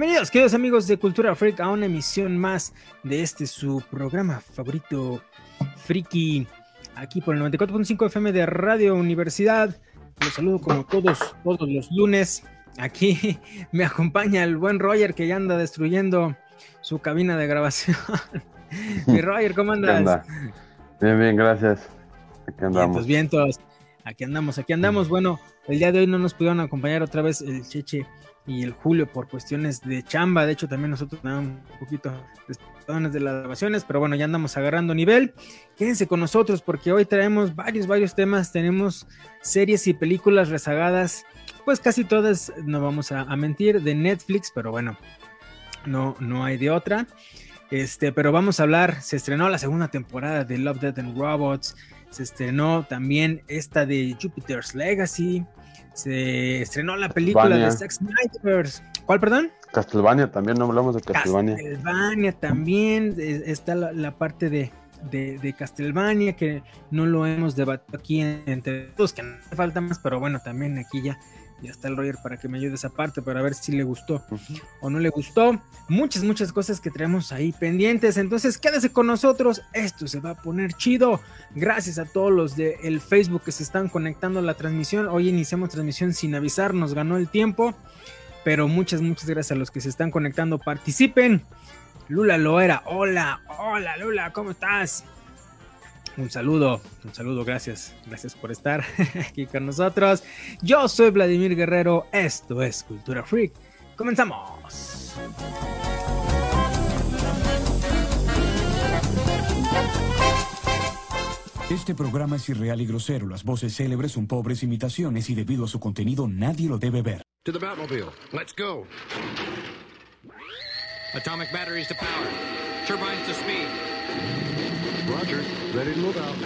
Bienvenidos, queridos amigos de Cultura Freak, a una emisión más de este su programa favorito, Friki, aquí por el 94.5 FM de Radio Universidad. Los saludo como todos, todos los lunes. Aquí me acompaña el buen Roger que ya anda destruyendo su cabina de grabación. Mi Roger, ¿cómo andas? Bien, bien, gracias. Aquí andamos. Vientos, vientos. Aquí andamos, aquí andamos. Bueno, el día de hoy no nos pudieron acompañar otra vez el Cheche y el Julio por cuestiones de chamba. De hecho, también nosotros tenemos un poquito de de las grabaciones, pero bueno, ya andamos agarrando nivel. Quédense con nosotros porque hoy traemos varios, varios temas. Tenemos series y películas rezagadas, pues casi todas, no vamos a, mentir, de Netflix, pero bueno, no, no hay de otra. Este, pero vamos a hablar, se estrenó la segunda temporada de Love, Death and Robots, se estrenó también esta de Jupiter's Legacy, se estrenó la película de Sex Snipers. ¿Cuál, perdón? Castlevania también, no hablamos de Castlevania. Castlevania también, está la, parte de, de, Castlevania que no lo hemos debatido aquí entre todos, que no falta más, pero bueno, también aquí ya ya está el Roger para que me ayude esa parte, para ver si le gustó o no le gustó. Muchas, muchas cosas que traemos ahí pendientes. Entonces, quédese con nosotros. Esto se va a poner chido. Gracias a todos los de el Facebook que se están conectando a la transmisión. Hoy iniciamos transmisión sin avisar, nos ganó el tiempo. Pero muchas, muchas gracias a los que se están conectando. Participen. Lula Loera, hola, hola Lula, ¿cómo estás? Un saludo, un saludo, gracias, gracias por estar aquí con nosotros. Yo soy Vladimir Guerrero, esto es Cultura Freak. Comenzamos. Este programa es irreal y grosero. Las voces célebres son pobres imitaciones y debido a su contenido nadie lo debe ver. To the Batmobile. Let's go. Atomic batteries to power. Turbines to speed. Roger. Ready to move out.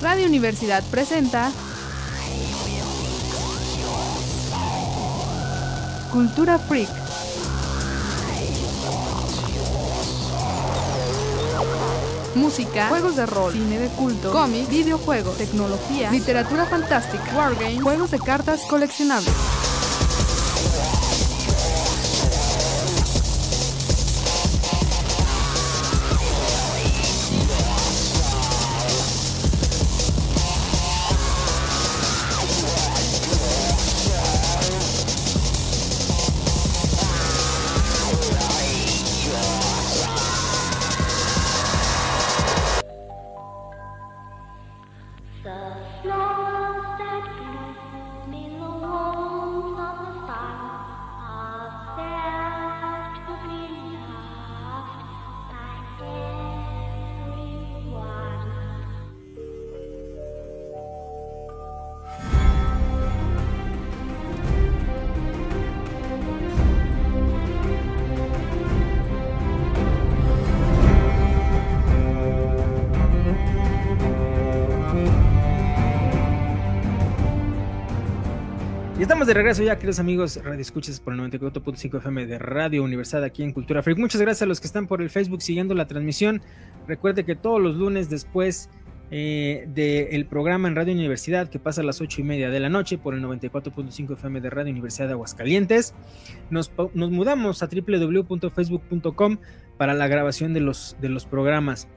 Radio Universidad presenta Cultura Freak. Música, juegos de rol, cine de culto, cómics, videojuegos, tecnología, literatura fantástica, wargames, juegos de cartas coleccionables. De regreso ya, queridos amigos, Radio Escuchas por el 94.5 FM de Radio Universidad aquí en Cultura Freak. Muchas gracias a los que están por el Facebook siguiendo la transmisión. Recuerde que todos los lunes después eh, del programa en Radio Universidad que pasa a las 8 y media de la noche por el 94.5 FM de Radio Universidad de Aguascalientes, nos, nos mudamos a www.facebook.com para la grabación de los, de los programas.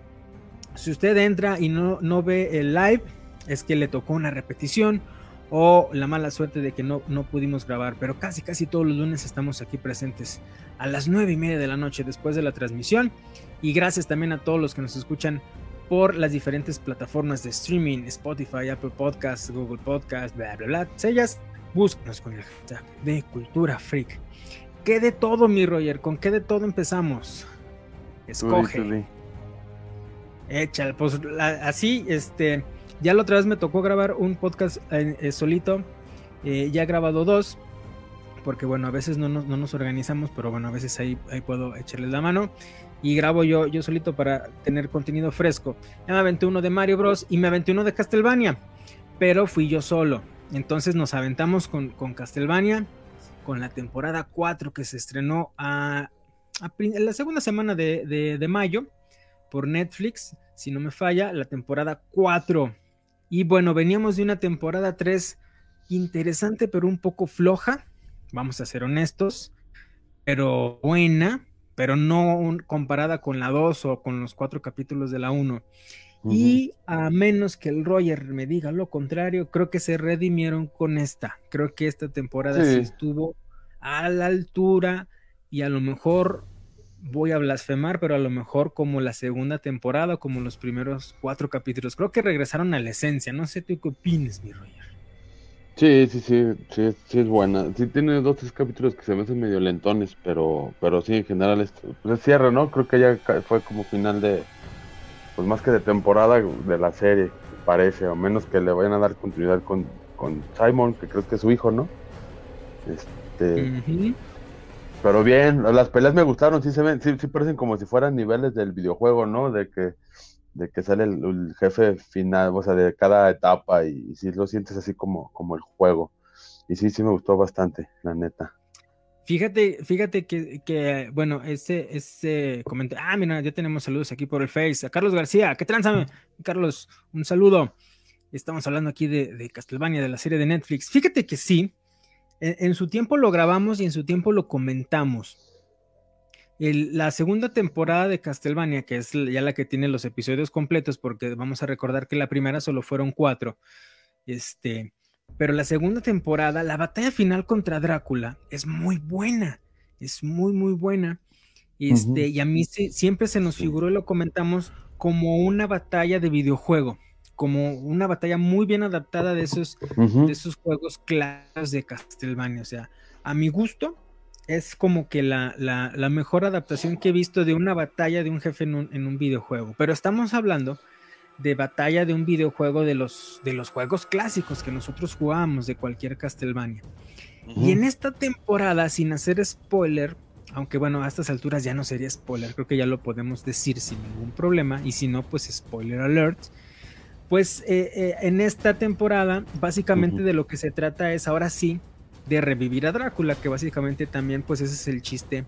Si usted entra y no, no ve el live, es que le tocó una repetición o la mala suerte de que no, no pudimos grabar, pero casi casi todos los lunes estamos aquí presentes a las nueve y media de la noche después de la transmisión y gracias también a todos los que nos escuchan por las diferentes plataformas de streaming, Spotify, Apple Podcasts, Google Podcasts, bla bla bla, ellas búscanos con el hashtag de Cultura Freak. ¿Qué de todo, mi Roger? ¿Con qué de todo empezamos? Escoge. Échale, pues así, este ya la otra vez me tocó grabar un podcast eh, eh, solito. Eh, ya he grabado dos. Porque bueno, a veces no nos, organizamos, pero bueno, a veces ahí, puedo echarles la mano. Y grabo yo, yo solito para tener contenido fresco. Ya me aventé uno de Mario Bros. y me aventé uno de Castlevania. Pero fui yo solo. Entonces nos aventamos con, con Castlevania. Con la temporada 4 que se estrenó a, la segunda semana de, de mayo por Netflix. Si no me falla, la temporada 4 Y bueno, veníamos de una temporada 3 interesante, pero un poco floja, vamos a ser honestos, pero buena, pero no comparada con la 2 o con los cuatro capítulos de la 1. Y a menos que el Roger me diga lo contrario, creo que se redimieron con esta. Creo que esta temporada sí estuvo a la altura y a lo mejor voy a blasfemar, pero a lo mejor como la segunda temporada, como los primeros cuatro capítulos. Creo que regresaron a la esencia. No sé tú qué opinas, mi Roger. Sí, sí, sí, sí, sí es buena. Sí tiene dos, tres capítulos que se me hacen medio lentones, pero, pero sí, en general, es, pues cierre, ¿no? Creo que ya fue como final de, pues más que de temporada de la serie, parece, o menos que le vayan a dar continuidad con, con Simon, que creo que es su hijo, ¿no? Este, pero bien, las peleas me gustaron, sí se ven, sí, sí parecen como si fueran niveles del videojuego, ¿no? De que, de que sale el, jefe final, o sea, de cada etapa y, si lo sientes así como, como el juego. Y sí, sí me gustó bastante, la neta. Fíjate, fíjate que, bueno, ese, ese comentario. Ah, mira, ya tenemos saludos aquí por el Face. A Carlos García, ¿qué tranza? Carlos, un saludo. Estamos hablando aquí de, de Castlevania, de la serie de Netflix. Fíjate que sí, en, su tiempo lo grabamos y en su tiempo lo comentamos. la segunda temporada de Castlevania, que es ya la que tiene los episodios completos, porque vamos a recordar que la primera solo fueron cuatro. Este, pero la segunda temporada, la batalla final contra Drácula es muy buena. Es muy, muy buena. Este, Y a mí siempre se nos figuró y lo comentamos como una batalla de videojuego como una batalla muy bien adaptada de esos, de esos juegos claros de Castlevania. O sea, a mi gusto, es como que la, mejor adaptación que he visto de una batalla de un jefe en un, videojuego. Pero estamos hablando de batalla de un videojuego de los, de los juegos clásicos que nosotros jugábamos de cualquier Castlevania. Y en esta temporada, sin hacer spoiler, aunque bueno, a estas alturas ya no sería spoiler, creo que ya lo podemos decir sin ningún problema. Y si no, pues spoiler alert pues eh, eh, en esta temporada, básicamente de lo que se trata es ahora sí de revivir a Drácula, que básicamente también, pues ese es el chiste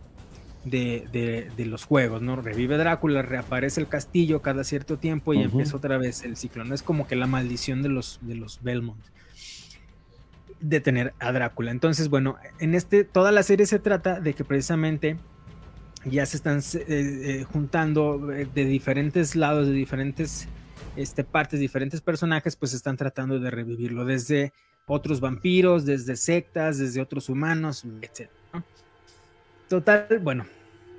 de, los juegos, ¿no? Revive Drácula, reaparece el castillo cada cierto tiempo y empieza otra vez el ciclo. No es como que la maldición de los, de los Belmont de tener a Drácula. Entonces, bueno, en este, toda la serie se trata de que precisamente ya se están eh, juntando de diferentes lados, de diferentes este, partes, diferentes personajes, pues están tratando de revivirlo desde otros vampiros, desde sectas, desde otros humanos, etc. Total, bueno,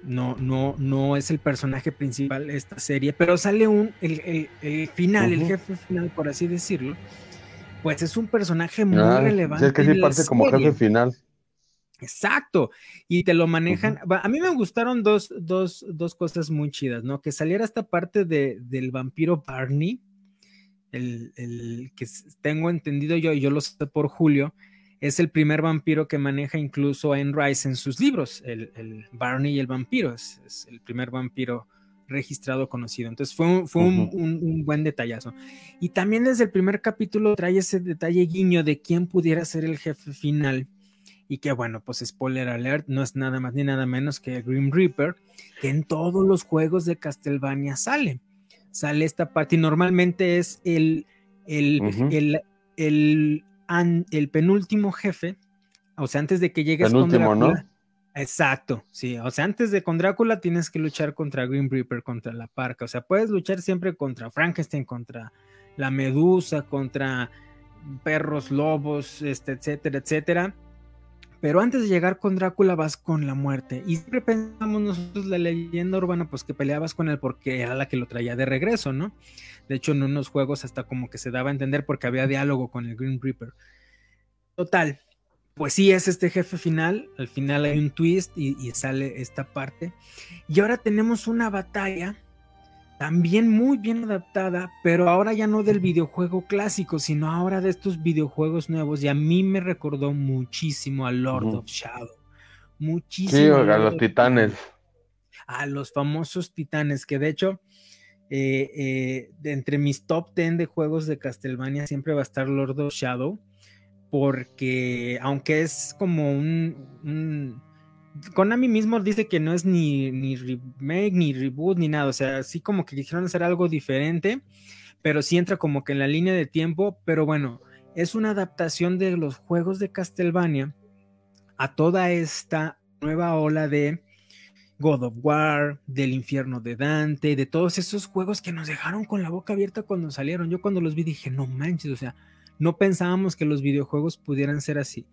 no, no, no es el personaje principal de esta serie, pero sale un, el, final, el jefe final, por así decirlo, pues es un personaje muy ah, relevante. es que sí parte como jefe final. Exacto, y te lo manejan. A mí me gustaron dos, dos, dos, cosas muy chidas, ¿no? Que saliera esta parte de, del vampiro Barney, el, el, que tengo entendido yo, y yo lo sé por Julio, es el primer vampiro que maneja incluso en Rice en sus libros, el, el Barney y el vampiro, es, el primer vampiro registrado conocido. Entonces fue, un, fue un, un, buen detallazo. Y también desde el primer capítulo trae ese detalle guiño de quién pudiera ser el jefe final y que bueno, pues spoiler alert, no es nada más ni nada menos que Grim Reaper, que en todos los juegos de Castlevania sale. Sale esta parte y normalmente es el, el, el, el, penúltimo jefe, o sea, antes de que llegues con Drácula. ¿no? Exacto, sí, o sea, antes de con Drácula tienes que luchar contra Grim Reaper, contra la parca, o sea, puedes luchar siempre contra Frankenstein, contra la medusa, contra perros, lobos, este, etcétera, etcétera pero antes de llegar con Drácula vas con la muerte. Y siempre pensamos nosotros la leyenda urbana, pues que peleabas con él porque era la que lo traía de regreso, ¿no? De hecho, en unos juegos hasta como que se daba a entender porque había diálogo con el Green Reaper. Total, pues sí es este jefe final. Al final hay un twist y, y sale esta parte. Y ahora tenemos una batalla también muy bien adaptada, pero ahora ya no del videojuego clásico, sino ahora de estos videojuegos nuevos. Y a mí me recordó muchísimo a Lord of Shadow. Muchísimo. Sí, a los titanes. A los famosos titanes, que de hecho, eh, eh, de entre mis top 10 de juegos de Castlevania siempre va a estar Lord of Shadow, porque aunque es como un Konami mismo dice que no es ni, ni remake, ni reboot, ni nada. O sea, así como que quisieron hacer algo diferente. pero sí entra como que en la línea de tiempo, pero bueno, es una adaptación de los juegos de Castlevania a toda esta nueva ola de God of War, del infierno de Dante, de todos esos juegos que nos dejaron con la boca abierta cuando salieron. Yo cuando los vi dije, no manches, o sea, no pensábamos que los videojuegos pudieran ser así.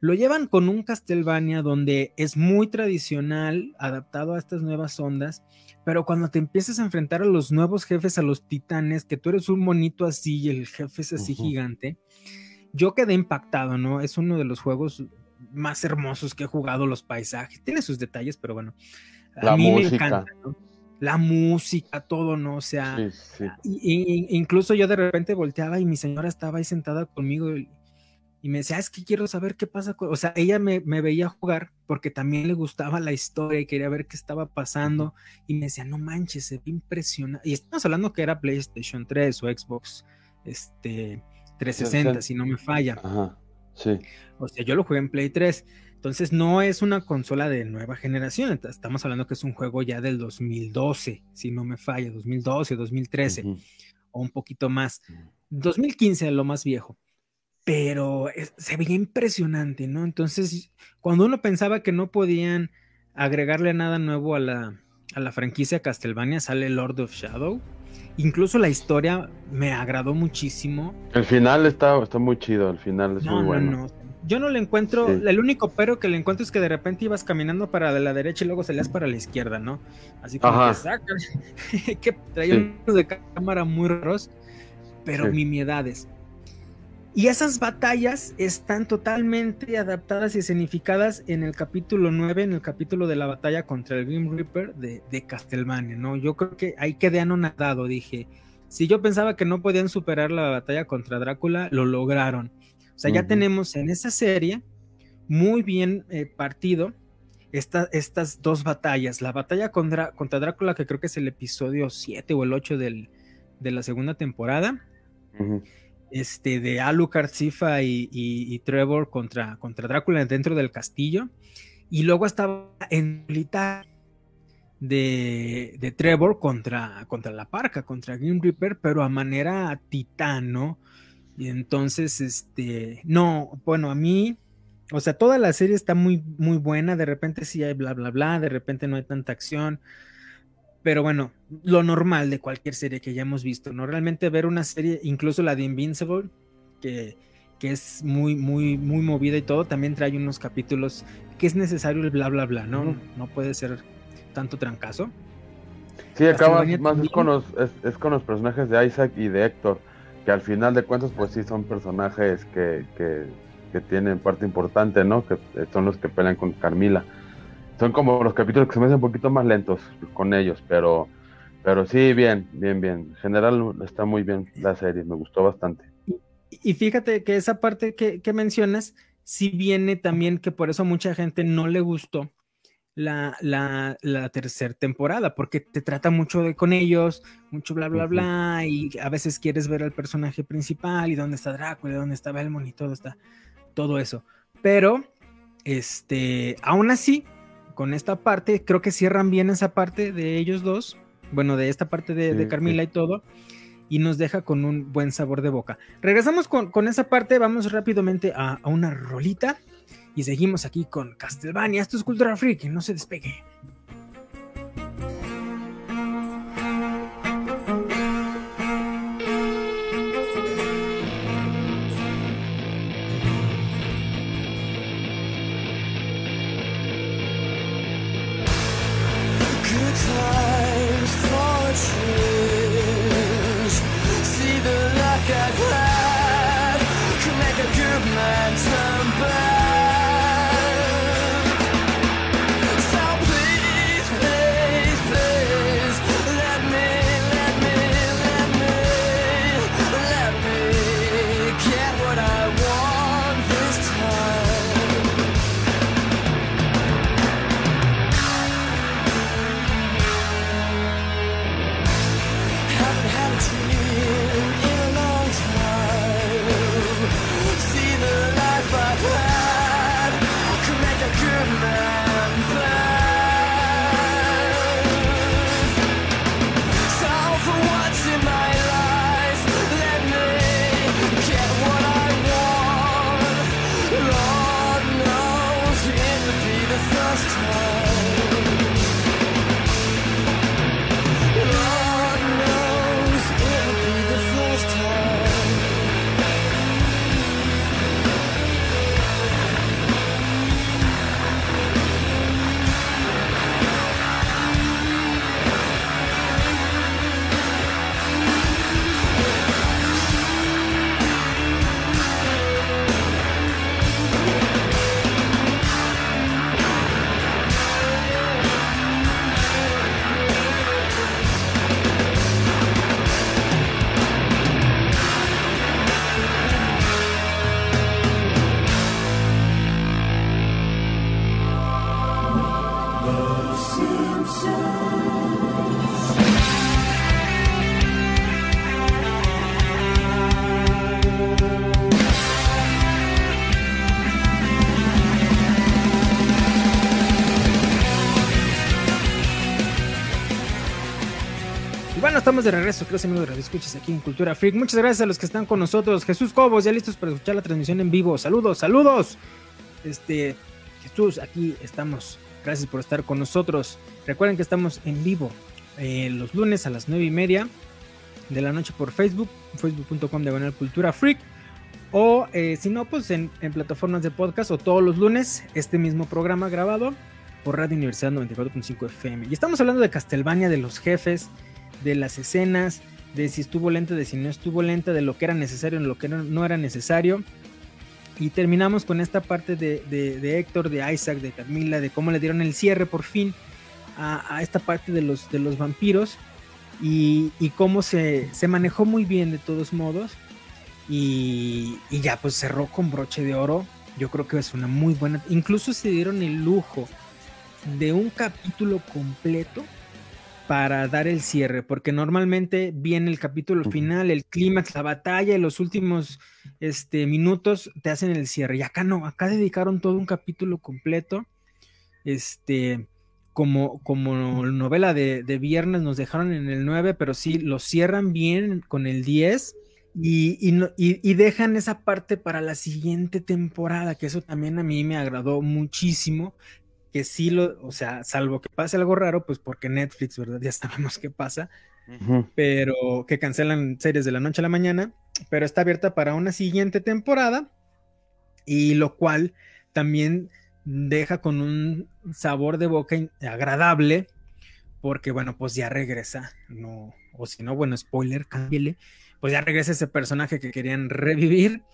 Lo llevan con un Castlevania donde es muy tradicional, adaptado a estas nuevas ondas, pero cuando te empiezas a enfrentar a los nuevos jefes, a los titanes, que tú eres un monito así y el jefe es así gigante, yo quedé impactado, ¿no? Es uno de los juegos más hermosos que he jugado, los paisajes, tiene sus detalles, pero bueno, a mí me encanta, La música, todo, ¿no? O sea, incluso yo de repente volteaba y mi señora estaba ahí sentada conmigo y, y me decía, ah, es que quiero saber qué pasa. O sea, ella me, veía jugar porque también le gustaba la historia y quería ver qué estaba pasando. Y me decía, no manches, se ve impresionante. Y estamos hablando que era PlayStation 3 o Xbox este, 360, si no me falla. Ajá, sí. O sea, yo lo jugué en Play 3. Entonces no es una consola de nueva generación. Estamos hablando que es un juego ya del 2012, si no me falla, 2012, 2013 o un poquito más. 2015 lo más viejo pero se veía impresionante, ¿no? Entonces, cuando uno pensaba que no podían agregarle nada nuevo a la, a la franquicia Castlevania, sale Lord of Shadow. Incluso la historia me agradó muchísimo. El final está, está muy chido, el final es muy bueno. No, no. Yo no le encuentro, el único pero que le encuentro es que de repente ibas caminando para la derecha y luego salías para la izquierda, ¿no? Así como que saca, que traía unos de cámara muy raros, pero mimiedades. Y esas batallas están totalmente adaptadas y escenificadas en el capítulo 9, en el capítulo de la batalla contra el Grim Reaper de, de Castlevania, ¿no? Yo creo que ahí quedé anonadado, dije, si yo pensaba que no podían superar la batalla contra Drácula, lo lograron. O sea, ya tenemos en esa serie muy bien eh, partido estas dos batallas. La batalla contra, contra, Drácula, que creo que es el episodio 7 o el 8 del, de la segunda temporada este, de Alucard, Sifa y, Trevor contra, contra Drácula dentro del castillo. Y luego estaba en militar de, de, Trevor contra, contra la parca, contra Grim Reaper, pero a manera titano. Y entonces, este, no, bueno, a mí, o sea, toda la serie está muy, muy buena. De repente sí hay bla, bla, bla, de repente no hay tanta acción. Pero bueno, lo normal de cualquier serie que ya hemos visto, ¿no? Realmente ver una serie, incluso la de Invincible, que, que es muy, muy, muy movida y todo, también trae unos capítulos que es necesario el bla, bla, bla, ¿no? No puede ser tanto trancazo. Sí, acaba más es con, los, es, con los personajes de Isaac y de Héctor, que al final de cuentas, pues sí son personajes que, que, que tienen parte importante, ¿no? Que son los que pelean con Carmila son como los capítulos que se me hacen un poquito más lentos con ellos, pero, pero sí, bien, bien, bien. En general está muy bien la serie, me gustó bastante. Y, fíjate que esa parte que, mencionas, sí viene también que por eso mucha gente no le gustó la, la, la tercera temporada, porque te trata mucho de con ellos, mucho bla, bla, bla, y a veces quieres ver al personaje principal y dónde está Drácula, dónde está Belmont y todo está, todo eso. Pero, este, aún así, con esta parte, creo que cierran bien esa parte de ellos dos, bueno, de esta parte de, Carmila y todo, y nos deja con un buen sabor de boca. Regresamos con, esa parte, vamos rápidamente a, a, una rolita y seguimos aquí con Castlevania. Esto es Cultura Freak, no se despegue. Estamos de regreso, creo amigos de escuchas aquí en Cultura Freak. Muchas gracias a los que están con nosotros. Jesús Cobos, ya listos para escuchar la transmisión en vivo. Saludos, saludos. Este, Jesús, aquí estamos. Gracias por estar con nosotros. Recuerden que estamos en vivo eh, los lunes a las nueve y media de la noche por Facebook, facebook.com de Cultura Freak. O eh, si no, pues en, en, plataformas de podcast o todos los lunes, este mismo programa grabado por Radio Universidad 94.5 FM. Y estamos hablando de Castlevania, de los jefes, de las escenas, de si estuvo lenta, de si no estuvo lenta, de lo que era necesario, de lo que no era necesario. Y terminamos con esta parte de, Héctor, de Isaac, de Camila, de cómo le dieron el cierre por fin a, esta parte de los, de los vampiros y, cómo se, manejó muy bien de todos modos. Y, y, ya pues cerró con broche de oro. Yo creo que es una muy buena. Incluso se dieron el lujo de un capítulo completo para dar el cierre, porque normalmente viene el capítulo final, el clímax, la batalla y los últimos este, minutos te hacen el cierre. Y acá no, acá dedicaron todo un capítulo completo. Este, como, como novela de, viernes nos dejaron en el 9, pero sí lo cierran bien con el 10 y, y, dejan esa parte para la siguiente temporada, que eso también a mí me agradó muchísimo que sí lo, o sea, salvo que pase algo raro, pues porque Netflix, ¿verdad? Ya sabemos qué pasa, pero que cancelan series de la noche a la mañana, pero está abierta para una siguiente temporada y lo cual también deja con un sabor de boca agradable porque bueno, pues ya regresa, no, o si no, bueno, spoiler, cámbiale, pues ya regresa ese personaje que querían revivir,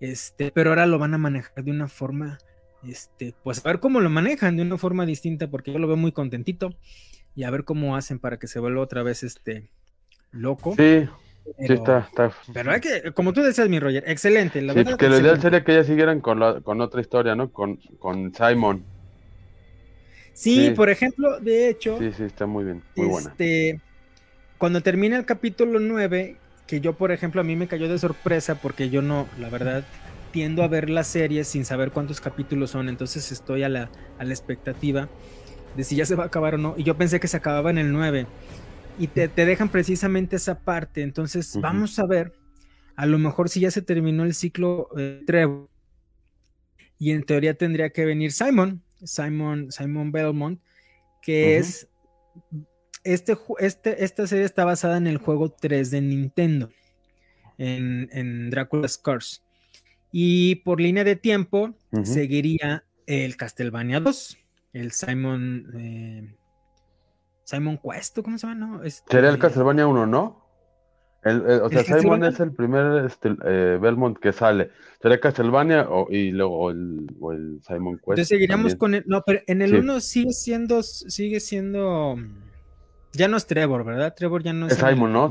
este, pero ahora lo van a manejar de una forma este, pues a ver cómo lo manejan de una forma distinta, porque yo lo veo muy contentito, y a ver cómo hacen para que se vuelva otra vez este loco. Sí, sí está, está, Pero hay que, como tú decías, mi Roger, excelente. La sí, que lo ideal sería que ya siguieran con, la, con otra historia, ¿no? Con, con Simon. Sí, por ejemplo, de hecho. Sí, sí, está muy bien, muy este, Cuando termina el capítulo 9, que yo, por ejemplo, a mí me cayó de sorpresa porque yo no, la verdad, tiendo a ver las series sin saber cuántos capítulos son, entonces estoy a la, a la expectativa de si ya se va a acabar o no. Y yo pensé que se acababa en el 9. Y te, dejan precisamente esa parte. Entonces, vamos a ver. A lo mejor si ya se terminó el ciclo eh, Trevor. Y en teoría tendría que venir Simon. Simon, Simon Belmont. Que es. Este, este, esta serie está basada en el juego 3 de Nintendo. En, en Dracula's Curse. Y por línea de tiempo seguiría el Castlevania 2, el Simon eh, Simon Cuesto, ¿cómo se llama? No, este, Sería el Castlevania 1, ¿no? El, o sea, Simon es el primer este, eh, Belmont que sale. Sería Castlevania o, y luego el, o el Simon Quest. Entonces seguiríamos con el. No, pero en el 1 sigue siendo. Sigue siendo. Ya no es Trevor, ¿verdad? Trevor ya no es. Es Simon, ¿no?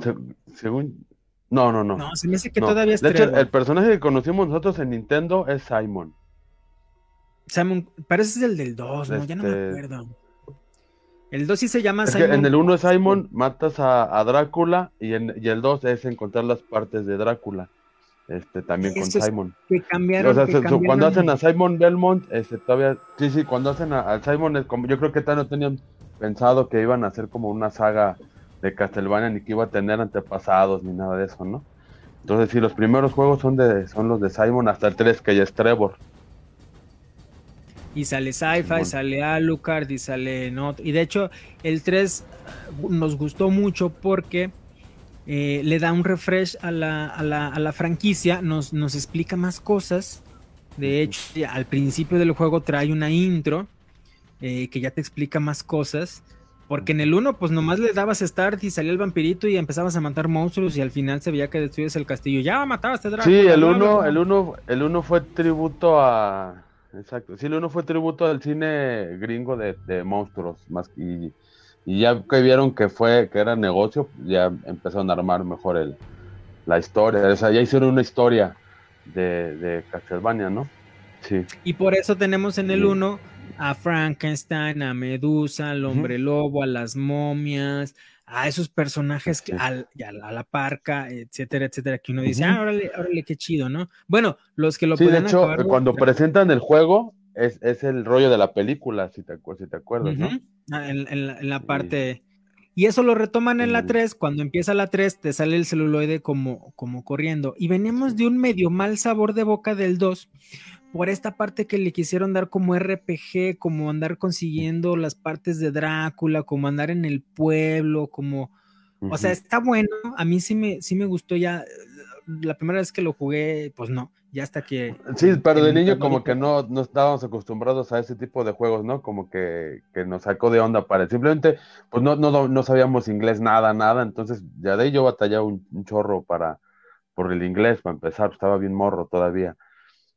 según. No, no, no. No, se me dice que todavía es De hecho, el personaje que conocimos nosotros en Nintendo es Simon. Simon, parece el del 2, ¿no? Ya no me este, acuerdo. El 2 sí se llama Simon. en el 1 es Simon, matas a, Drácula y, en, y el 2 es encontrar las partes de Drácula. Este, también con Simon. Que cambiaron, o sea, cuando hacen a Simon Belmont, este, todavía, sí, sí, cuando hacen a, Simon, es como, yo creo que todavía no tenían pensado que iban a hacer como una saga de Castlevania ni que iba a tener antepasados ni nada de eso, ¿no? Entonces, sí, los primeros juegos son de son los de Simon hasta el 3, que ya es Trevor. Y sale Sci-Fi, sale Alucard y sale Not. Y de hecho, el 3 uh, nos gustó mucho porque eh, le da un refresh a la, a la, a la franquicia, nos, nos explica más cosas. De hecho, al principio del juego trae una intro eh, que ya te explica más cosas. Porque en el 1, pues nomás le dabas start y salía el vampirito y empezabas a matar monstruos y al final se veía que destruyes el castillo. Ya matabas este Sí, el 1 el uno, el uno fue tributo a. Exacto. Sí, el 1 fue tributo al cine gringo de, monstruos. Más, y, y, ya que vieron que fue que era negocio, ya empezaron a armar mejor el, la historia. O sea, ya hicieron una historia de, de Castlevania, ¿no? Sí. Y por eso tenemos en el 1 a Frankenstein, a Medusa, al hombre lobo, a las momias, a esos personajes, que, a, la parca, etcétera, etcétera, que uno dice, ah, órale, órale, qué chido, ¿no? Bueno, los que lo sí, de hecho, cuando presentan el juego, es, el rollo de la película, si te, si te acuerdas, ¿no? Ah, en, la parte... Y eso lo retoman en la 3, cuando empieza la 3 te sale el celuloide como, como corriendo. Y venimos de un medio mal sabor de boca del 2 por esta parte que le quisieron dar como RPG, como andar consiguiendo las partes de Drácula, como andar en el pueblo, como... O sea, está bueno, a mí sí me, sí me gustó ya, la primera vez que lo jugué, pues no, ya hasta que... Sí, pero de niño como que no, no estábamos acostumbrados a ese tipo de juegos, ¿no? Como que, que nos sacó de onda para... Simplemente, pues no, no, no sabíamos inglés, nada, nada, entonces ya de ahí yo batallaba un, chorro para, por el inglés, para empezar, estaba bien morro todavía.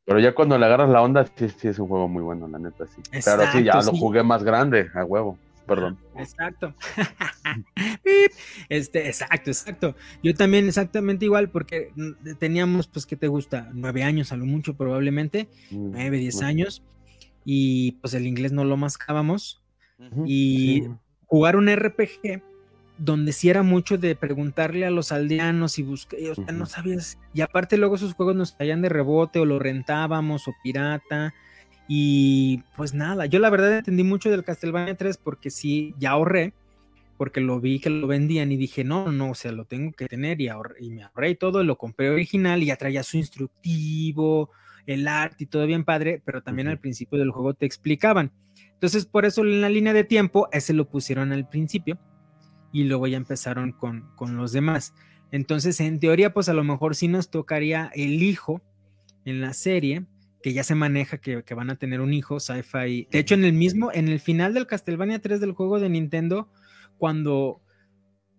Pero ya cuando le agarras la onda, sí, sí es un juego muy bueno, la neta, sí. pero sí, ya lo jugué más grande, a huevo perdón. Exacto. este, exacto, exacto. Yo también exactamente igual porque teníamos, pues, ¿qué te gusta? Nueve años a lo mucho probablemente, mm, nueve, diez años, y pues el inglés no lo mascábamos. y jugar un RPG donde sí era mucho de preguntarle a los aldeanos y buscar, o sea, no sabías, y aparte luego esos juegos nos caían de rebote o lo rentábamos o pirata, y pues nada, yo la verdad entendí mucho del Castlevania 3 porque sí, ya ahorré, porque lo vi que lo vendían y dije, no, no, o sea, lo tengo que tener y, y me ahorré y todo, lo compré original y ya traía su instructivo, el arte y todo bien padre, pero también al principio del juego te explicaban. Entonces, por eso en la línea de tiempo, ese lo pusieron al principio y luego ya empezaron con, con los demás. Entonces, en teoría, pues a lo mejor sí nos tocaría el hijo en la serie, que ya se maneja que, van a tener un hijo, sci-fi. De hecho, en el mismo, en el final del Castlevania 3 del juego de Nintendo, cuando,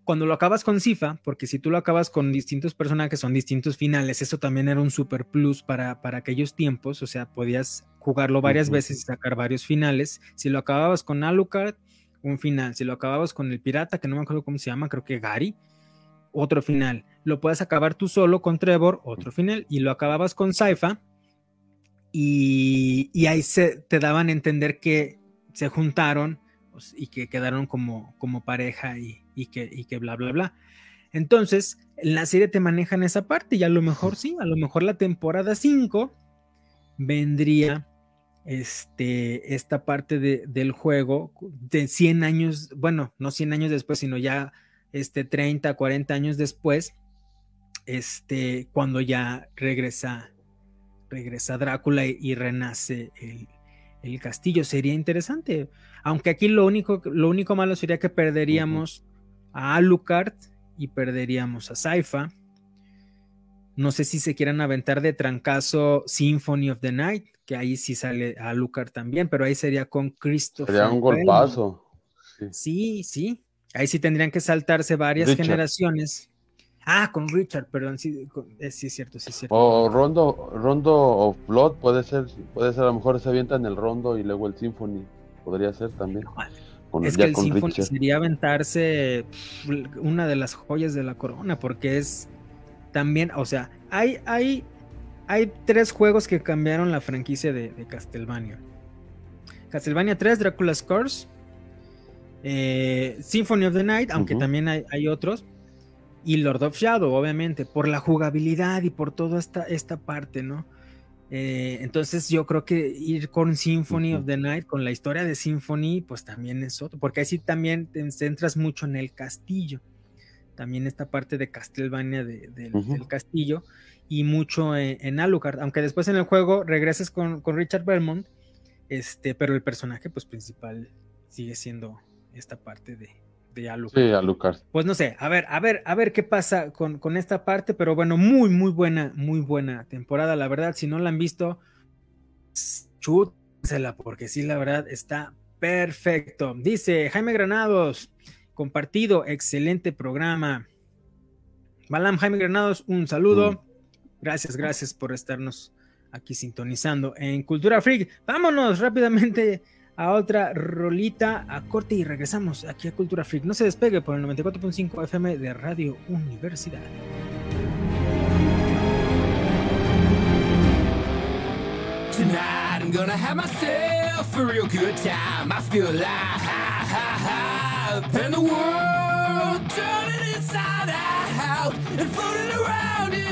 cuando lo acabas con Sifa, porque si tú lo acabas con distintos personajes, son distintos finales, eso también era un super plus para, para aquellos tiempos, o sea, podías jugarlo varias veces y sacar varios finales. Si lo acababas con Alucard, un final. Si lo acababas con el pirata, que no me acuerdo cómo se llama, creo que Gary, otro final. Lo puedes acabar tú solo con Trevor, otro final. Y lo acababas con Saifa, y, ahí se, te daban a entender que se juntaron pues, y que quedaron como, como pareja y, que, y que bla, bla, bla. Entonces, en la serie te manejan esa parte y a lo mejor sí, a lo mejor la temporada 5 vendría este, esta parte de, del juego de 100 años, bueno, no 100 años después, sino ya este, 30, 40 años después, este, cuando ya regresa regresa Drácula y, renace el, castillo. Sería interesante. Aunque aquí lo único, lo único malo sería que perderíamos a Alucard y perderíamos a Saifa. No sé si se quieran aventar de trancazo Symphony of the Night, que ahí sí sale Alucard también, pero ahí sería con Christopher. Sería un golpazo. Sí. sí, Ahí sí tendrían que saltarse varias generaciones. Ah, con Richard, perdón, sí, eh, sí es cierto, sí es cierto. O Rondo, Rondo of Blood puede ser, puede ser a lo mejor se avientan el Rondo y luego el Symphony, podría ser también. es que el Symphony sería aventarse una de las joyas de la corona, porque es también, o sea, hay, hay, hay tres juegos que cambiaron la franquicia de, Castlevania. Castlevania 3, Dracula's Curse, eh, Symphony of the Night, aunque también hay, hay otros y Lord of Shadow, obviamente, por la jugabilidad y por toda esta, esta parte, ¿no? Eh, entonces yo creo que ir con Symphony of the Night, con la historia de Symphony, pues también es otro, porque así también te centras mucho en el castillo, también esta parte de Castlevania del castillo y mucho en, Alucard, aunque después en el juego regreses con, con Richard Belmont, este, pero el personaje pues principal sigue siendo esta parte de, de Alucard. Sí, Pues no sé, a ver, a ver, a ver qué pasa con, con, esta parte, pero bueno, muy, muy buena, muy buena temporada, la verdad, si no la han visto, chútensela, porque sí, la verdad, está perfecto. Dice Jaime Granados, compartido, excelente programa. Balam Jaime Granados, un saludo. Mm. Gracias, gracias por estarnos aquí sintonizando en Cultura Freak. Vámonos rápidamente a otra rolita a corte y regresamos aquí a Cultura Freak. No se despegue por el 94.5 FM de Radio Universidad. Tonight I'm gonna have myself a real good time. I feel alive, and the world turning inside out and floating around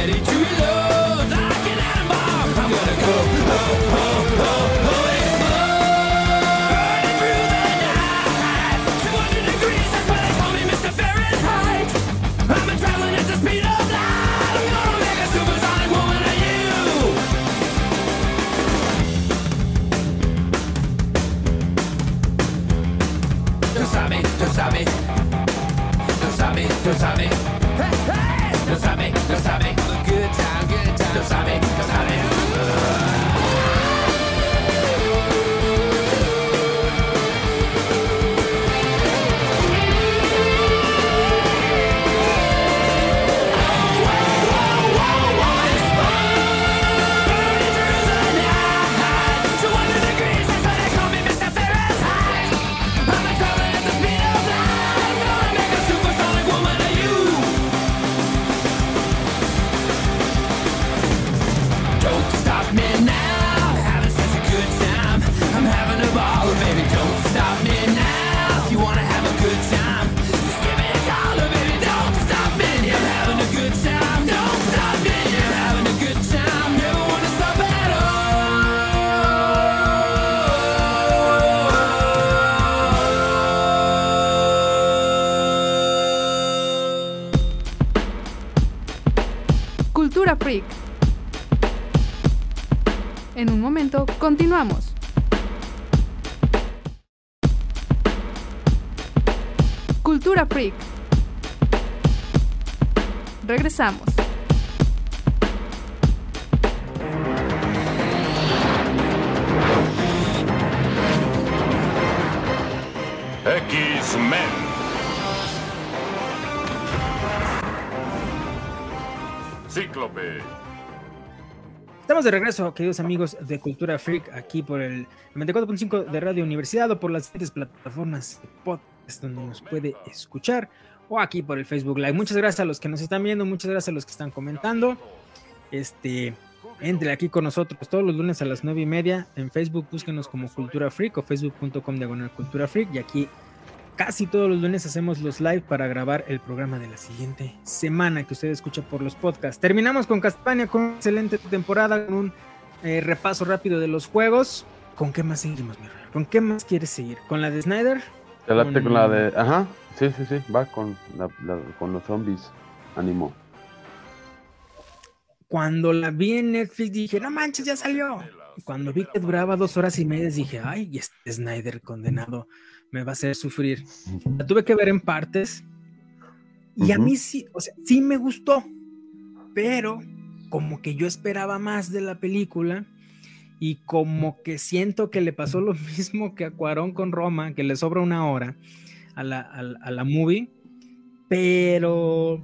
ready to reload. Like an bomb, I'm gonna go. Oh, oh, oh, continuamos. Cultura Freak. Regresamos. Estamos de regreso, queridos amigos de Cultura Freak, aquí por el 94.5 de Radio Universidad o por las diferentes plataformas de podcast donde nos puede escuchar o aquí por el Facebook Live. Muchas gracias a los que nos están viendo, muchas gracias a los que están comentando. Este, entre aquí con nosotros todos los lunes a las 9 y media en Facebook, búsquenos como Cultura Freak o facebook.com diagonal Cultura Freak y aquí casi todos los lunes hacemos los live para grabar el programa de la siguiente semana que usted escucha por los podcasts. Terminamos con Castaña con una excelente temporada, con un eh, repaso rápido de los juegos. ¿Con qué más seguimos, mi? ¿Con qué más quieres seguir? ¿Con la de Snyder? Te Con- con la de. Ajá, sí, sí, sí, va con, la, la- con los zombies. Animó. Cuando la vi en Netflix dije, no manches, ya salió. Cuando vi que duraba dos horas y media dije, ay, y este Snyder condenado me va a hacer sufrir. La tuve que ver en partes y a mí sí, o sea, sí me gustó, pero como que yo esperaba más de la película y como que siento que le pasó lo mismo que a Cuarón con Roma, que le sobra una hora a la, a la- a la movie, pero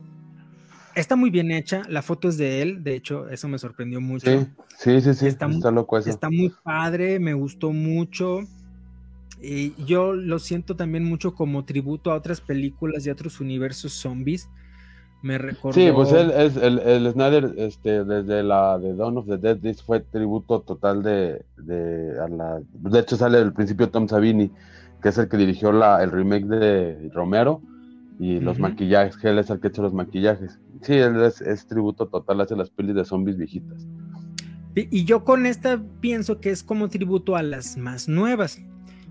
está muy bien hecha, la foto es de él, de hecho, eso me sorprendió mucho. Sí, sí, sí, sí. Está Está, loco eso. Está muy padre, me gustó mucho. Y yo lo siento también mucho como tributo a otras películas y a otros universos zombies. Me recordó. Sí, pues él es el, el Snyder, este, desde la de Dawn of the Dead, this fue tributo total de, de a la, de hecho sale al principio Tom Savini, que es el que dirigió la, el remake de Romero, y los maquillajes, que él es el que ha hecho los maquillajes. Sí, él es, es tributo total, hace las pelis de zombies viejitas. Y y yo con esta pienso que es como tributo a las más nuevas.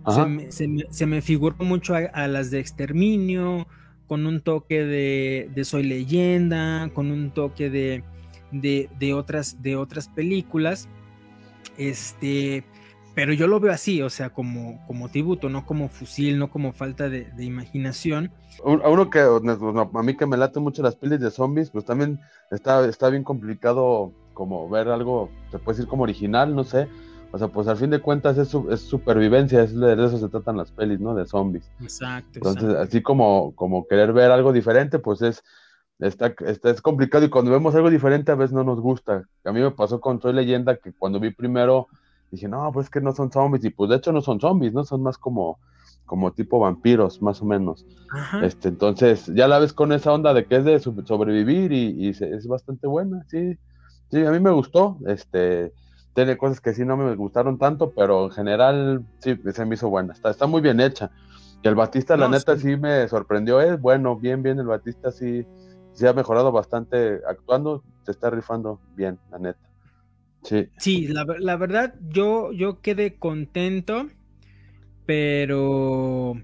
Se me, se me- se me figuró mucho a, a las de Exterminio, con un toque de, de Soy Leyenda, con un toque de, de, de otras, de otras películas. Este, pero yo lo veo así, o sea, como, como tributo, no como fusil, no como falta de, de imaginación. A uno que a mí que me late mucho las pelis de zombies, pues también está, está bien complicado como ver algo, se puede decir como original, no sé. O sea, pues al fin de cuentas es, su- es supervivencia, es de de eso se tratan las pelis, ¿no? De zombies. Exacto. Entonces, exacto. así como, como querer ver algo diferente, pues es, está, está, es complicado y cuando vemos algo diferente a veces no nos gusta. A mí me pasó con Soy Leyenda que cuando vi primero dije, no, pues es que no son zombies y pues de hecho no son zombies, ¿no? Son más como, como tipo vampiros, más o menos. Ajá. Este, entonces, ya la ves con esa onda de que es de so- sobrevivir y, y se- es bastante buena, sí. Sí, a mí me gustó. Este, tiene cosas que sí no me gustaron tanto, pero en general sí se me hizo buena. Está, está muy bien hecha. Y el Batista, la neta, sí. sí me sorprendió. Es bueno, bien, bien. El Batista sí, sí ha mejorado bastante actuando. Se está rifando bien, la neta. Sí. Sí, la, la verdad, yo, yo quedé contento, pero,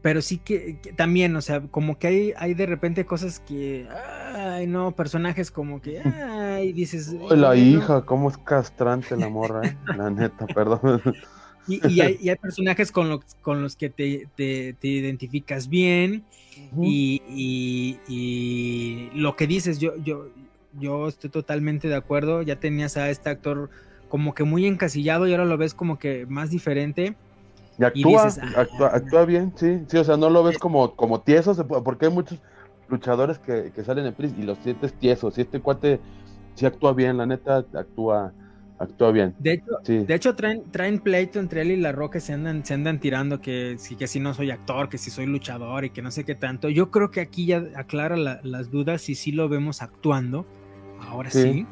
pero sí que, que también, o sea, como que hay, hay de repente cosas que, ay, no, personajes como que, ay, dices. La hija, cómo es castrante la morra, ¿eh? La neta, perdón. Y, y hay, y hay personajes con los, con los que te, te- te identificas bien y, y- y lo que dices, yo, yo, yo estoy totalmente de acuerdo. Ya tenías a este actor como que muy encasillado y ahora lo ves como que más diferente. Y actúa, dices, ah, actúa, actúa bien, sí, sí, o sea, no lo ves como, como tieso, porque hay muchos luchadores que, que salen en pelis y los sientes tiesos, y este cuate sí actúa bien, la neta, actúa, actúa bien, De hecho, sí. de hecho traen, traen pleito entre él y La Roca, se andan, se andan tirando que si, que si no soy actor, que si soy luchador y que no sé qué tanto. Yo creo que aquí ya aclara la- las dudas y sí lo vemos actuando. Ahora sí. Sí.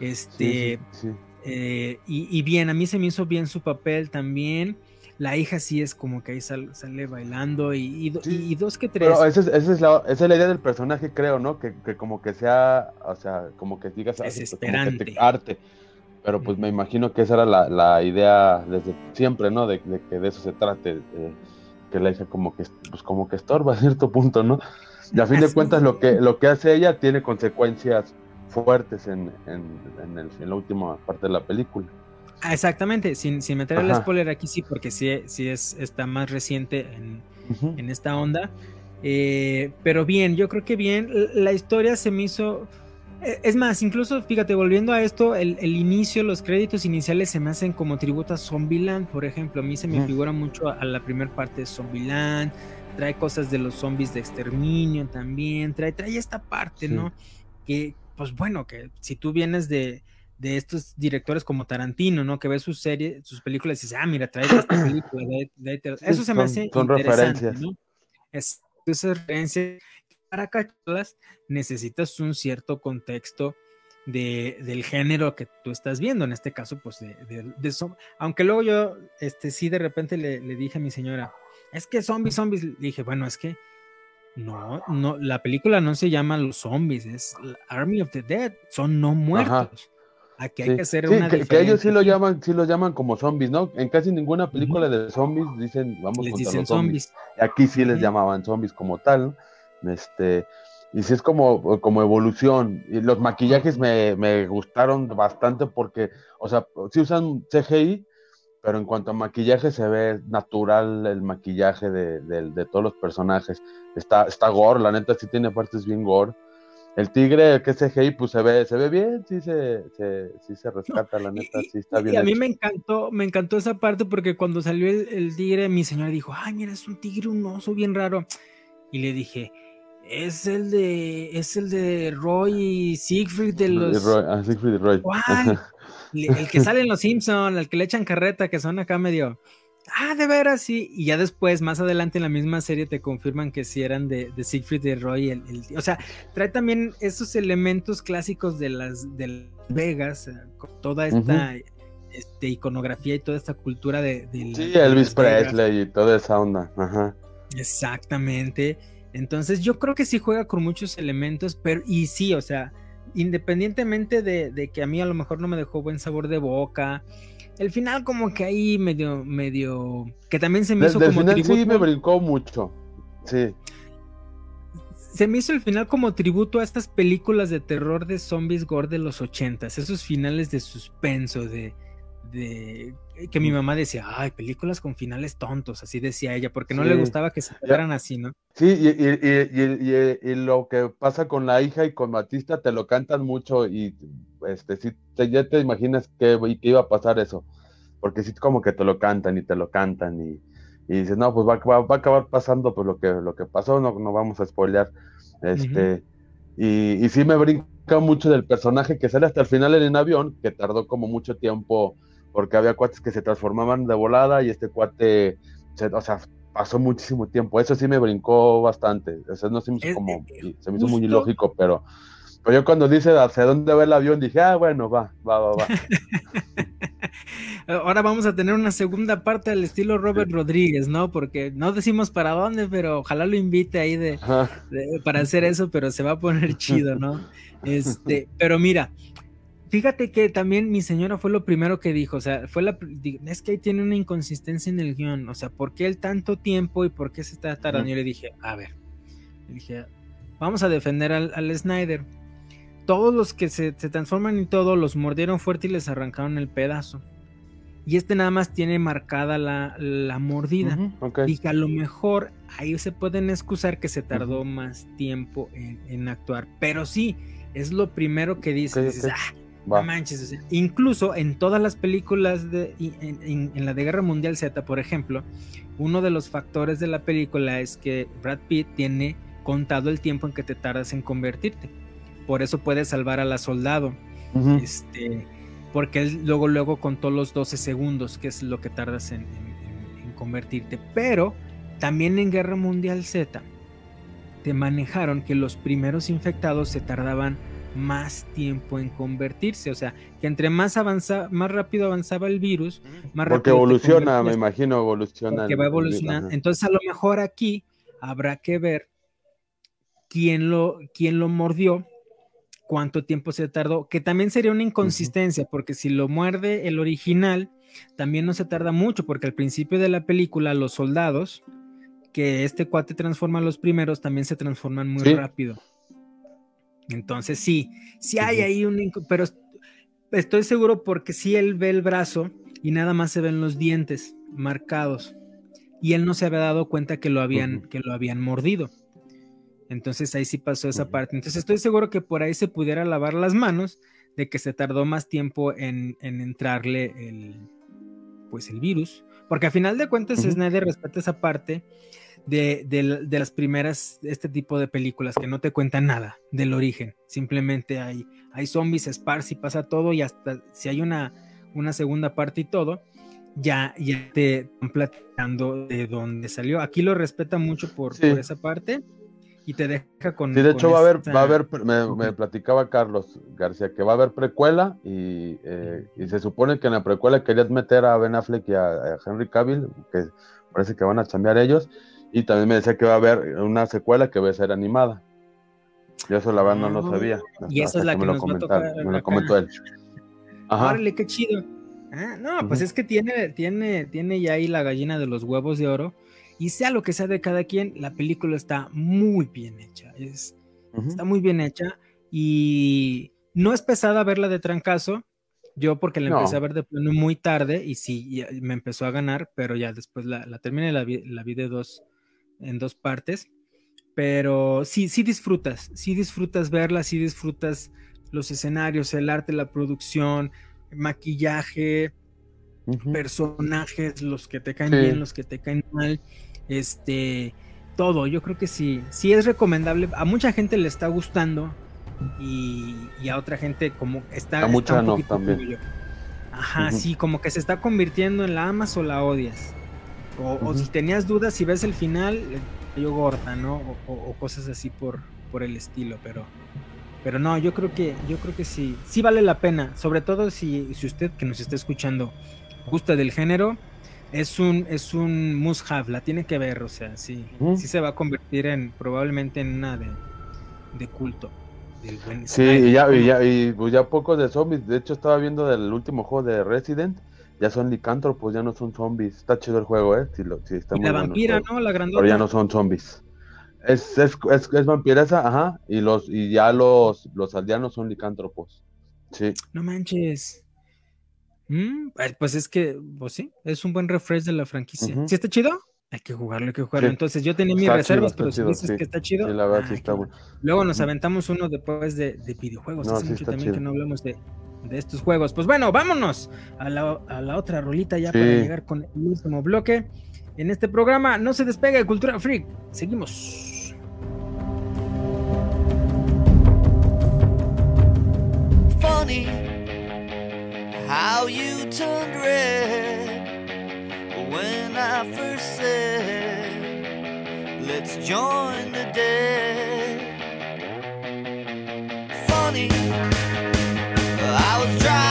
Este, Sí, sí, sí. eh, y, y bien, a mí se me hizo bien su papel también. La hija sí es como que ahí sal- sale bailando y, y do- Sí, y dos que tres. Pero esa es, esa es la, esa es la idea del personaje, creo, ¿no? Que, que como que sea, o sea, como que digas así, pues, como Desesperante. arte. Pero pues me imagino que esa era la, la idea desde siempre, ¿no? De, de que de eso se trate, de- que la hija como que, pues como que estorba a cierto punto, ¿no? Y a fin de cuentas lo que, lo que hace ella tiene consecuencias fuertes en, en, en, el- en la última parte de la película. Ah, exactamente, sin, sin meter el spoiler aquí sí, porque sí, sí es, está más reciente en, en esta onda. Eh, pero bien, yo creo que bien. La historia se me hizo. eh, Es más, incluso, fíjate, volviendo a esto, el, el inicio, los créditos iniciales se me hacen como tributo a Zombieland, por ejemplo. A mí se me figura mucho a, a la primera parte de Zombieland. Trae cosas de los zombies de exterminio también. Trae, trae esta parte, Sí. ¿no? Que, pues bueno, que si tú vienes de, de estos directores como Tarantino, ¿no? Que ves sus series, sus películas y dices, ah, mira, trae esta película. de- de- de- Eso se me hace son interesante, referencias. ¿no? Es, esas referencias, para cacharlas necesitas un cierto contexto de, del género que tú estás viendo, en este caso, pues de, de, de Aunque luego yo, este, sí, de repente le, le dije a mi señora, es que zombies, zombies, le dije, bueno, es que no, no, la película no se llama Los Zombies, es Army of the Dead, son no muertos. Aquí hay Sí, que hacer sí, una que, que ellos sí lo llaman, sí lo llaman como zombies, ¿no? En casi ninguna película de zombies dicen vamos Les contra dicen los zombies. aquí sí les llamaban zombies como tal, ¿no? Este, y sí es como, como evolución. Y los maquillajes me, me gustaron bastante porque, o sea, sí usan CGI, pero en cuanto a maquillaje se ve natural el maquillaje de, de- de todos los personajes. Está, está gore, la neta sí tiene partes bien gore. El tigre que es CGI, pues se ve, se ve bien, sí se, se, sí se rescata, la neta, Y- sí está y- bien. y a mí hecho. me encantó, me encantó esa parte porque cuando salió el, el tigre, mi señora dijo, ay, mira, es un tigre, un oso bien raro. Y le dije, es el de, es el de Roy y Siegfried de los... Roy- ah, Siegfried y Roy. El que sale en Los Simpson, el que le echan carreta, que son acá medio. Ah, de veras, sí. Y ya después, más adelante en la misma serie, te confirman que sí eran de, de Siegfried y Roy. El, el- o sea, trae también esos elementos clásicos de las de Las Vegas, eh, con toda esta este, iconografía y toda esta cultura de. de la- Sí, de Elvis. Presley y toda esa onda. Ajá. Exactamente. Entonces yo creo que sí juega con muchos elementos, pero y sí, o sea, independientemente de, de que a mí a lo mejor no me dejó buen sabor de boca, el final como que ahí medio, medio, que también se me hizo como final sí tributo, me brincó mucho. Sí. se me hizo el final como tributo a estas películas de terror de zombies gore de los ochentas, esos finales de suspenso, de, de que mi mamá decía, ay, películas con finales tontos, así decía ella, porque no le Sí. gustaba que se quedaran así, ¿no? Sí, y, y, y, y- y- y lo que pasa con la hija y con Batista te lo cantan mucho y este sí te- ya te imaginas que, que iba a pasar eso. Porque sí como que te lo cantan y te lo cantan y, y dices, no, pues va, va- va a acabar pasando pues lo que, lo que pasó, no, no vamos a spoilear. Este, y, y sí me brinca mucho del personaje que sale hasta el final en el avión, que tardó como mucho tiempo, porque había cuates que se transformaban de volada y este cuate, se- o sea, pasó muchísimo tiempo. Eso sí me brincó bastante. O sea, no se me hizo Es- como, eh, se me hizo muy ilógico, pero, pero yo cuando dice hacia dónde va el avión, dije, ah, bueno, va, va, va, va. ahora vamos a tener una segunda parte al estilo Robert Rodríguez, ¿no? Porque no decimos para dónde, pero ojalá lo invite ahí de, para hacer eso, pero se va a poner chido, ¿no? Este, pero mira, fíjate que también mi señora fue lo primero que dijo, o sea, fue la, es que ahí tiene una inconsistencia en el guion, o sea, ¿por qué el tanto tiempo y por qué se está tardando? Ujú. Yo le dije, a ver, le dije, vamos a defender al, al Snyder. Todos los que se, se transforman y todo los mordieron fuerte y les arrancaron el pedazo. Y este nada más tiene marcada la, la mordida. Ujú, ok. Dije, a lo mejor ahí se pueden excusar que se tardó más tiempo en, en actuar. Pero sí, es lo primero que dices. "Ah, no manches. o sea, incluso en todas las películas de y- en, en- en la de Guerra Mundial Z, por ejemplo, uno de los factores de la película es que Brad Pitt tiene contado el tiempo en que te tardas en convertirte. Por eso puedes salvar a la soldado. Este, porque él luego, luego contó los 12 segundos, que es lo que tardas en, en- en- en convertirte. Pero también en Guerra Mundial Z te manejaron que los primeros infectados se tardaban más tiempo en convertirse. O sea, que entre más avanza, más rápido avanzaba el virus, más Porque rápido te evoluciona, me imagino, evoluciona. porque el- va evolucionando. Entonces, a lo mejor aquí habrá que ver quién lo, quién lo mordió, cuánto tiempo se tardó, que también sería una inconsistencia, porque si lo muerde el original, también no se tarda mucho, porque al principio de la película los soldados, que este cuate transforma a los primeros, también se transforman muy Sí. rápido. Entonces sí, sí hay ahí un... Pero est- estoy seguro porque sí él ve el brazo y nada más se ven los dientes marcados. Y él no se había dado cuenta que lo habían, que lo habían mordido. Entonces ahí sí pasó esa parte. Entonces estoy seguro que por ahí se pudiera lavar las manos de que se tardó más tiempo en, en entrarle el, pues el virus. Porque a final de cuentas Ujú. Snyder respeta esa parte de, de- de las primeras, este tipo de películas que no te cuentan nada del origen. Simplemente hay, hay zombies, Spars y pasa todo y hasta si hay una, una segunda parte y todo, ya, ya te están platicando de dónde salió. Aquí lo respeta mucho por, Sí. por esa parte y te deja con... Sí, de hecho va a haber, esta- va a haber, me, platicaba Carlos García que va a haber precuela y, eh, y se supone que en la precuela querías meter a Ben Affleck y a, a Henry Cavill, que parece que van a cambiar ellos, y también me decía que va a haber una secuela que va a ser animada. Yo eso la verdad no lo Ah, sabía. y esa es la que lo nos va a tocar Me lo comentó él. Ajá. Órale, qué chido. Ah, no, pues es que tiene, tiene, tiene ya ahí la gallina de los huevos de oro. Y sea lo que sea de cada quien, la película está muy bien hecha. Es, Ujú. está muy bien hecha. Y no es pesada verla de trancazo. Yo porque la No. empecé a ver de plano muy tarde y sí, me empezó a ganar, pero ya después la, la terminé, la vi, la vi de dos, en dos partes. Pero sí, sí disfrutas, sí disfrutas verla, sí disfrutas los escenarios, el arte, la producción, maquillaje, Personajes, los que te caen Sí. bien, los que te caen mal, este, todo. Yo creo que sí, sí es recomendable. A mucha gente le está gustando y, y a otra gente como está, A está mucha un no, poquito también. Ajá, sí, como que se está convirtiendo en la amas o la odias. O, si tenías dudas, si ves el final, yo gorda, ¿no? O, o- o cosas así por, por el estilo, pero, pero no, yo creo que, yo creo que sí, sí vale la pena, sobre todo si, si usted que nos está escuchando gusta del género, es un, es un must have, la tiene que ver, o sea, sí, sí se va a convertir en, probablemente en una de, de culto. del buen Sí, y ya, y ya, y pues ya pocos de zombies. De hecho, estaba viendo del último juego de Resident. Ya son licántropos, ya no son zombies. Está chido el juego, ¿eh? Sí, lo, sí, está Y muy la bueno vampira. ¿no? La grandota. Pero ya no son zombies. Es, es, es, es vampiresa, ajá. Y los, y ya los, los aldeanos son licántropos. Sí. No manches. Mm, eh, pues es que, pues sí, es un buen refresh de la franquicia. Ujú. ¿Sí está chido? Hay que jugarlo, hay que jugarlo. Sí. Entonces yo tenía mis reservas, chido, pero si dices sí. que está chido. Sí, la verdad sí ay, está qué bueno. Luego nos aventamos uno después de, de videojuegos. No, Hace sí mucho está también que chido. no hablamos de, de estos juegos. Pues bueno, vámonos a la, a la otra rolita ya Sí. para llegar con el último bloque. En este programa no se despegue de Cultura Freak. Seguimos. funny how you turned red when I first said, Let's join the dead. Funny, I was driving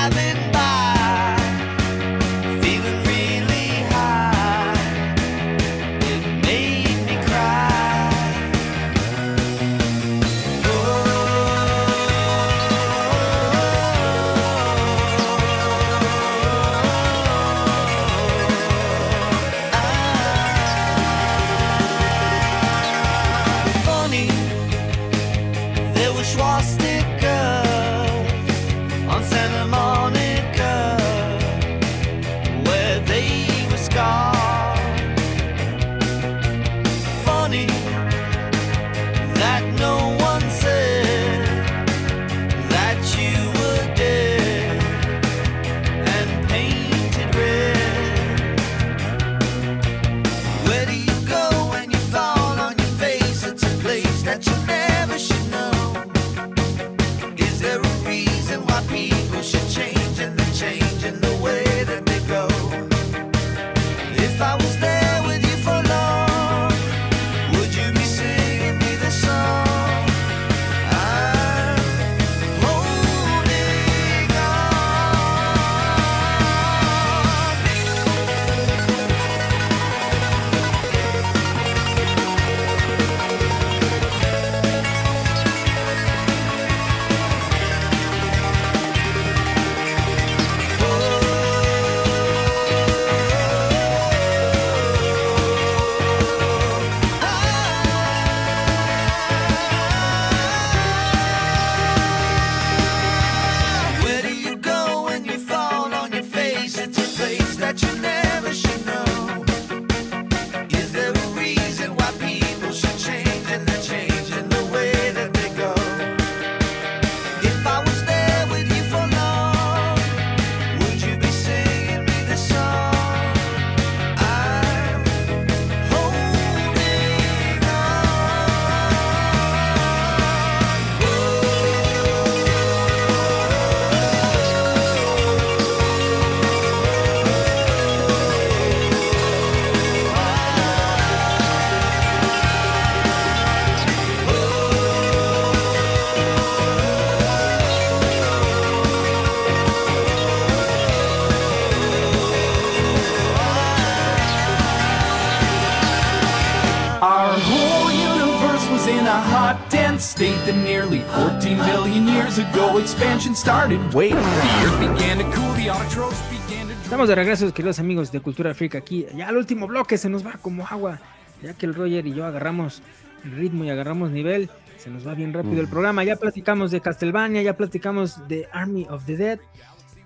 nearly 14 billion years ago expansion started. Wait, the earth began to cool, the autotrophs began to Estamos de regreso, queridos amigos de Cultura Freak aquí. Ya el último bloque se nos va como agua. Ya que el Roger y yo agarramos ritmo y agarramos nivel, se nos va bien rápido el programa. Ya platicamos de Castlevania, ya platicamos de Army of the Dead.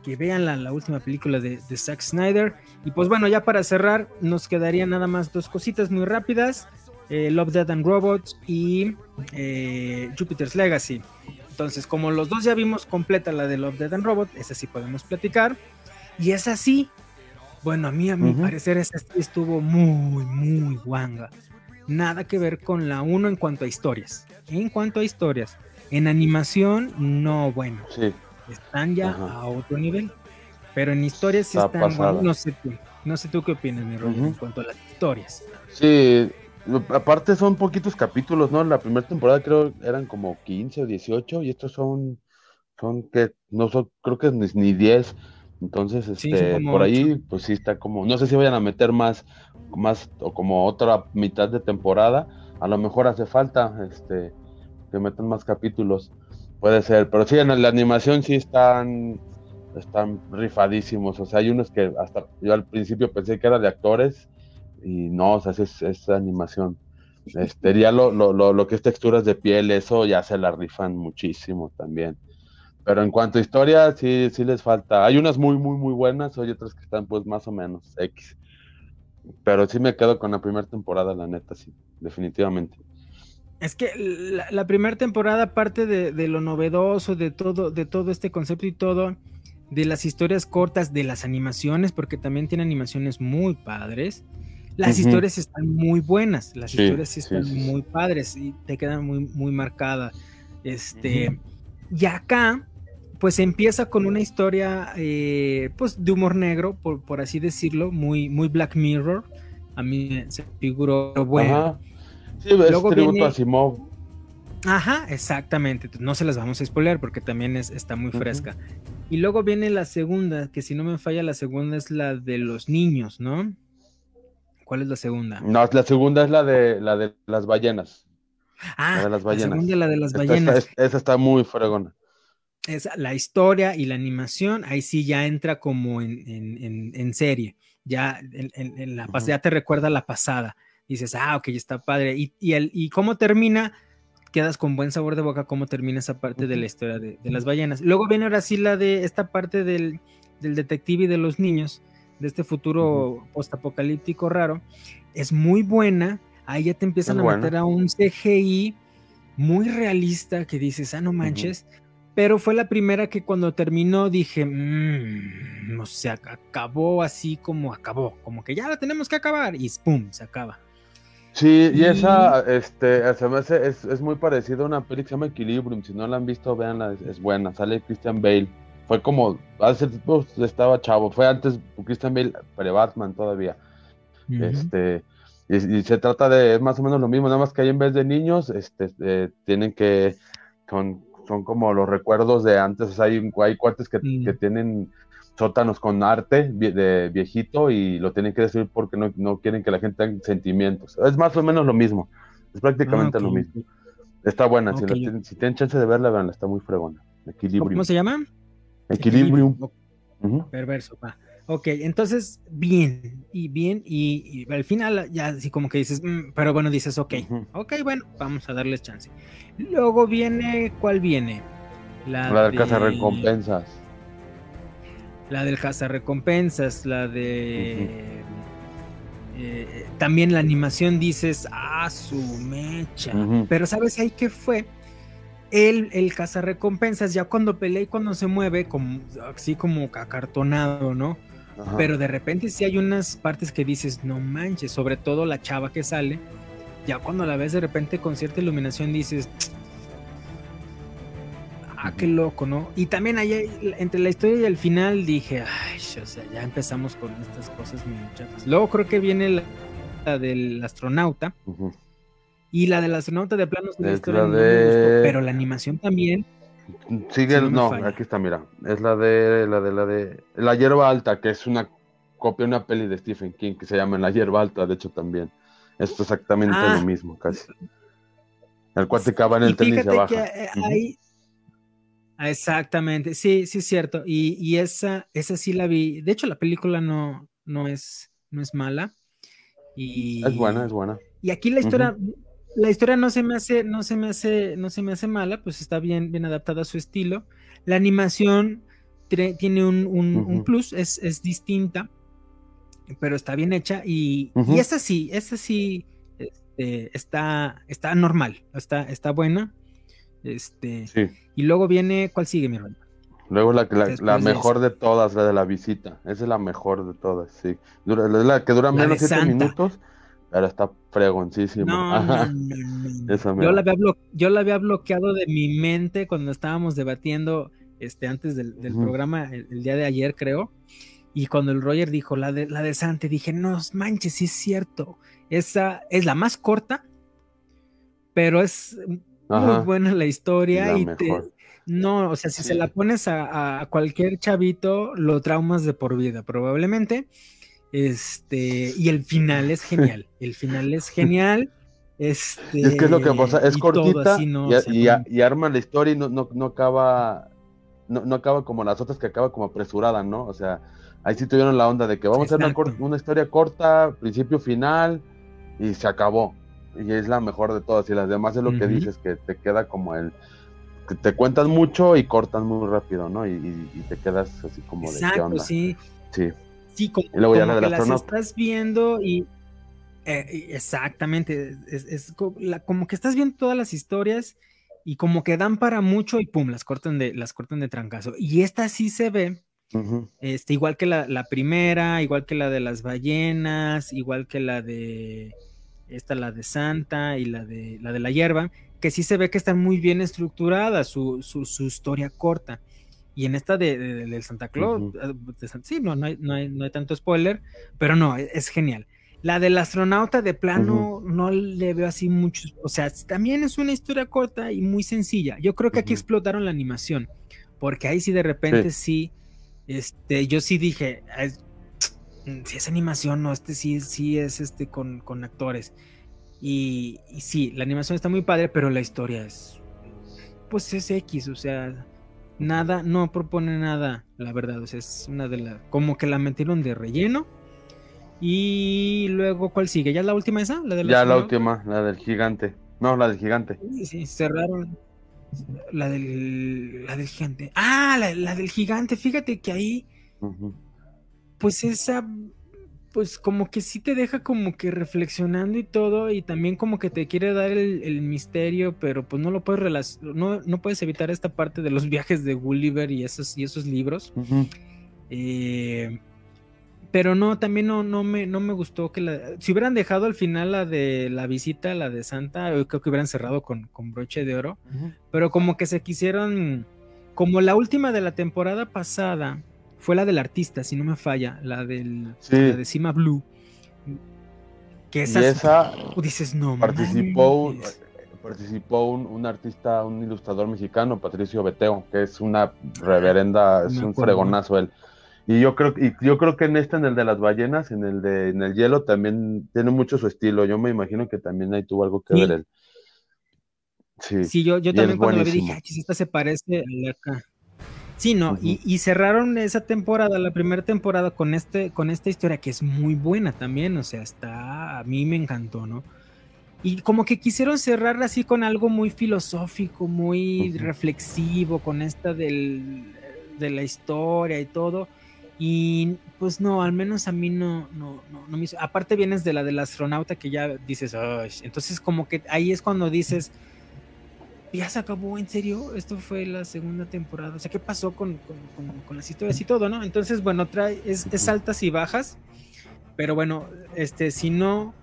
Que vean la, la última película de, de Zack Snyder. Y pues bueno, ya para cerrar, nos quedarían nada más dos cositas muy rápidas: eh, Love, Dead and Robots y eh, Jupiter's Legacy. Entonces, como los dos ya vimos completa la de Love, Dead and Robot, esa sí podemos platicar. Y es así. Bueno, a mí, a mi parecer, esa estuvo muy, muy guanga. Nada que ver con la 1 en cuanto a historias. En cuanto a historias. En animación, no, bueno. Sí. Están ya Ajá. a otro nivel. Pero en historias sí Está están. bueno, no sé tú. No sé tú qué opinas, mi Roger, en cuanto a las historias. Sí, aparte son poquitos capítulos, ¿no? La primera temporada creo eran como 15 o 18 y estos son, son que no son, creo que ni, ni 10. Entonces, Sí, este, por ahí, pues sí está como, no sé si vayan a meter más, más o como otra mitad de temporada. A lo mejor hace falta, este, que metan más capítulos. Puede ser, pero sí, en la animación sí están, están rifadísimos. O sea, hay unos que hasta yo al principio pensé que era de actores y no, o sea, es, es animación. Este, ya lo, lo, lo, lo que es texturas de piel, eso ya se la rifan muchísimo también. Pero en cuanto a historia, sí, sí les falta. Hay unas muy, muy, muy buenas, hay otras que están pues más o menos X. Pero sí me quedo con la primera temporada, la neta, sí, definitivamente. Es que la, la primera temporada, aparte de, de lo novedoso, de todo, de todo este concepto y todo, de las historias cortas, de las animaciones, porque también tiene animaciones muy padres. Las historias están muy buenas, las Sí, historias sí están sí, muy padres y te quedan muy, muy marcadas. Este, y acá, pues empieza con una historia, eh, pues de humor negro, por, por así decirlo, muy, muy Black Mirror. A mí se figuró bueno. Ajá. Sí, es Luego tributo viene- a Simov. Ajá, exactamente. No se las vamos a spoiler porque también es, está muy fresca. Y luego viene la segunda, que si no me falla, la segunda es la de los niños, ¿no? ¿Cuál es la segunda? No, la segunda es la de la de las ballenas. Ah, la de las la ballenas. segunda, la de las Esta- ballenas. esta- esa está muy fregona. Es la historia y la animación, ahí sí ya entra como en, en- en- en serie. Ya, en, la pas- Ujú. ya te recuerda la pasada. Dices, ah, ok, está padre. Y, y, el, y cómo termina, quedas con buen sabor de boca cómo termina esa parte de la historia de, de las ballenas. Luego viene ahora sí la de esta parte del, del detective y de los niños, de este futuro postapocalíptico raro. Es muy buena. Ahí ya te empiezan Es a buena. meter a un CGI muy realista que dices, ah, no manches. Pero fue la primera que cuando terminó dije, mmm, o sea, acabó así como acabó, como que ya la tenemos que acabar y ¡pum! se acaba. Sí, y Y- esa, este, se me hace- es, es muy parecida a una peli que se llama Equilibrium. Si no la han visto, véanla, es, es buena. Sale Christian Bale. Fue como, hace tiempo estaba chavo. Fue antes Christian Bale, pre-Batman todavía. Este, y, y se trata de es más o menos lo mismo, nada más que ahí en vez de niños, este, eh, tienen que, son, son como los recuerdos de antes, o sea, hay, hay cuates que, que tienen sótanos con arte de viejito y lo tienen que destruir porque no, no quieren que la gente tenga sentimientos. Es más o menos lo mismo, es prácticamente Ah, lo mismo. Está buena, si, la si tienen chance de verla, veanla, está muy fregona. Equilibrium. ¿Cómo se llama? Equilibrium. Perverso, va. Ok, entonces, bien, y bien, y, y al final ya así como que dices, "Mm", pero bueno, dices, ok, Ujú. ok, bueno, vamos a darles chance. Luego viene, ¿cuál viene? La del de- casa recompensas. La del recompensas, la de... eh, también la animación dices, ah, su mecha. Pero ¿sabes ahí qué fue? El, el recompensas ya cuando pelea y cuando se mueve, como, así como acartonado, ¿no? Ajá. Pero de repente sí hay unas partes que dices, no manches, sobre todo la chava que sale, ya cuando la ves de repente con cierta iluminación dices, ah, qué loco, ¿no? Y también ahí entre la historia y el final dije, ay, o sea, ya empezamos con estas cosas muy chafas. Luego creo que viene la, la del astronauta, Ujú. Y la del astronauta de plano sí, la Es historia la no me gustó, de- pero la animación también. Sigue, Si no me no, falla. aquí está, mira. Es la de la de la de La hierba alta, que es una copia de una peli de Stephen King que se llama La hierba alta, de hecho también. Esto es exactamente Ah. lo mismo, casi. El cuate que va en el tenis se baja. que eh, Exactamente, sí, sí es cierto. Y, y esa, esa sí la vi. De hecho, la película no, no es, no es mala. Y, Es buena, es buena. Y aquí la historia, la historia no se me hace, no se me hace, no se me hace mala, pues está bien, bien adaptada a su estilo. La animación tiene un, un- plus, es, es distinta, pero está bien hecha. Y, y esa sí, esa sí este, está, está normal, está, está buena. Este, Sí. y luego viene, ¿cuál sigue, mi hermano? Luego la, la, la mejor de todas, la de la visita. Esa es la mejor de todas, sí. Dura, la que dura menos de 7 Santa. minutos, pero está fregoncísima. No, no, no, Yo la, había blo- yo la había bloqueado de mi mente cuando estábamos debatiendo este, antes del, programa, el, el día de ayer, creo. Y cuando el Roger dijo la de, la de Sante, dije, no manches, sí es cierto. Esa es la más corta, pero es muy buena la historia. La y te- no, o sea, si se la pones a, a cualquier chavito, lo traumas de por vida, probablemente. Este, y el final es genial. El final es genial. Este, es que es lo que pasa, es cortita así, ¿no? y, O sea, y- como- y arma la historia y no, no, no acaba no, no acaba como las otras que acaba como apresurada, ¿no? O sea, ahí sí tuvieron la onda de que vamos a hacer una, historia corta, principio, final, y se acabó. Y es la mejor de todas. Y las demás es lo que dices, que te queda como el... que te cuentan mucho y cortan muy rápido, ¿no? Y, y- y te quedas así como de qué Exacto, onda. sí. Sí. Sí, como, Y luego ya como la del que las estás viendo y eh, exactamente, es, es co- la- como que estás viendo todas las historias y como que dan para mucho y pum, las cortan de, las cortan de trancazo. Y esta sí se ve, este, igual que la, la primera, igual que la de las ballenas, igual que la de esta, la de Santa y la de la de la hierba, que sí se ve que están muy bien estructuradas, su, su, su historia corta. Y en esta de, de- del Santa Claus, de San- sí, no, no, hay, no, hay, no hay tanto spoiler, pero no, es, es genial. La del astronauta de plano no le veo así muchos, o sea, también es una historia corta y muy sencilla. Yo creo que aquí explotaron la animación, porque ahí sí de repente sí, este, yo sí dije, "Es- si es animación, no, este sí, sí es este con, con actores. Y, y sí, la animación está muy padre, pero la historia es, pues es X, o sea, nada, no propone nada, la verdad, o sea, es una de las, como que la metieron de relleno. Y luego, ¿cuál sigue? ¿Ya la última esa? ¿La de Ya la última, la del gigante. No, la del gigante. Sí, sí, cerraron. La del, la del gigante. Ah, la, la del gigante. Fíjate que ahí, pues esa, pues como que sí te deja como que reflexionando y todo, y también como que te quiere dar el, el misterio, pero pues no lo puedes no, no puedes evitar esta parte de los viajes de Gulliver y esos, y esos libros. Eh, pero no, también no, no, me, no me gustó que la... Si hubieran dejado al final la de la visita, la de Santa, yo creo que hubieran cerrado con, con broche de oro. Pero como que se quisieron... Como la última de la temporada pasada fue la del artista, si no me falla, la, del, Sí. la de Cima Blue. Que Y esa dices, no participó, manches". participó un, un artista, un ilustrador mexicano, Patricio Beteo, que es una reverenda, es Me un acuerdo. fregonazo él. Y yo creo, y yo creo que en este, en el de las ballenas, en el de en el hielo, también tiene mucho su estilo. Yo me imagino que también ahí tuvo algo que Sí. ver él. Sí. Sí, yo, yo también cuando la vi dije, buenísimo. "Ay, chis, esta se parece a la acá. Sí, no, Ujú. y, y cerraron esa temporada, la primera temporada, con este, con esta historia que es muy buena también, o sea, está, a mí me encantó, ¿no? Y como que quisieron cerrarla así con algo muy filosófico, muy Ujú. reflexivo, con esta del, de la historia y todo. Y pues no, al menos a mí no, no, no, no me hizo. Aparte vienes de la del astronauta que ya dices, "Ay", entonces como que ahí es cuando dices, ya se acabó, en serio, esto fue la segunda temporada. O sea, ¿qué pasó con, con, con- con las historias y todo, no? Entonces, bueno, trae, es, es altas y bajas, pero bueno, este, si no,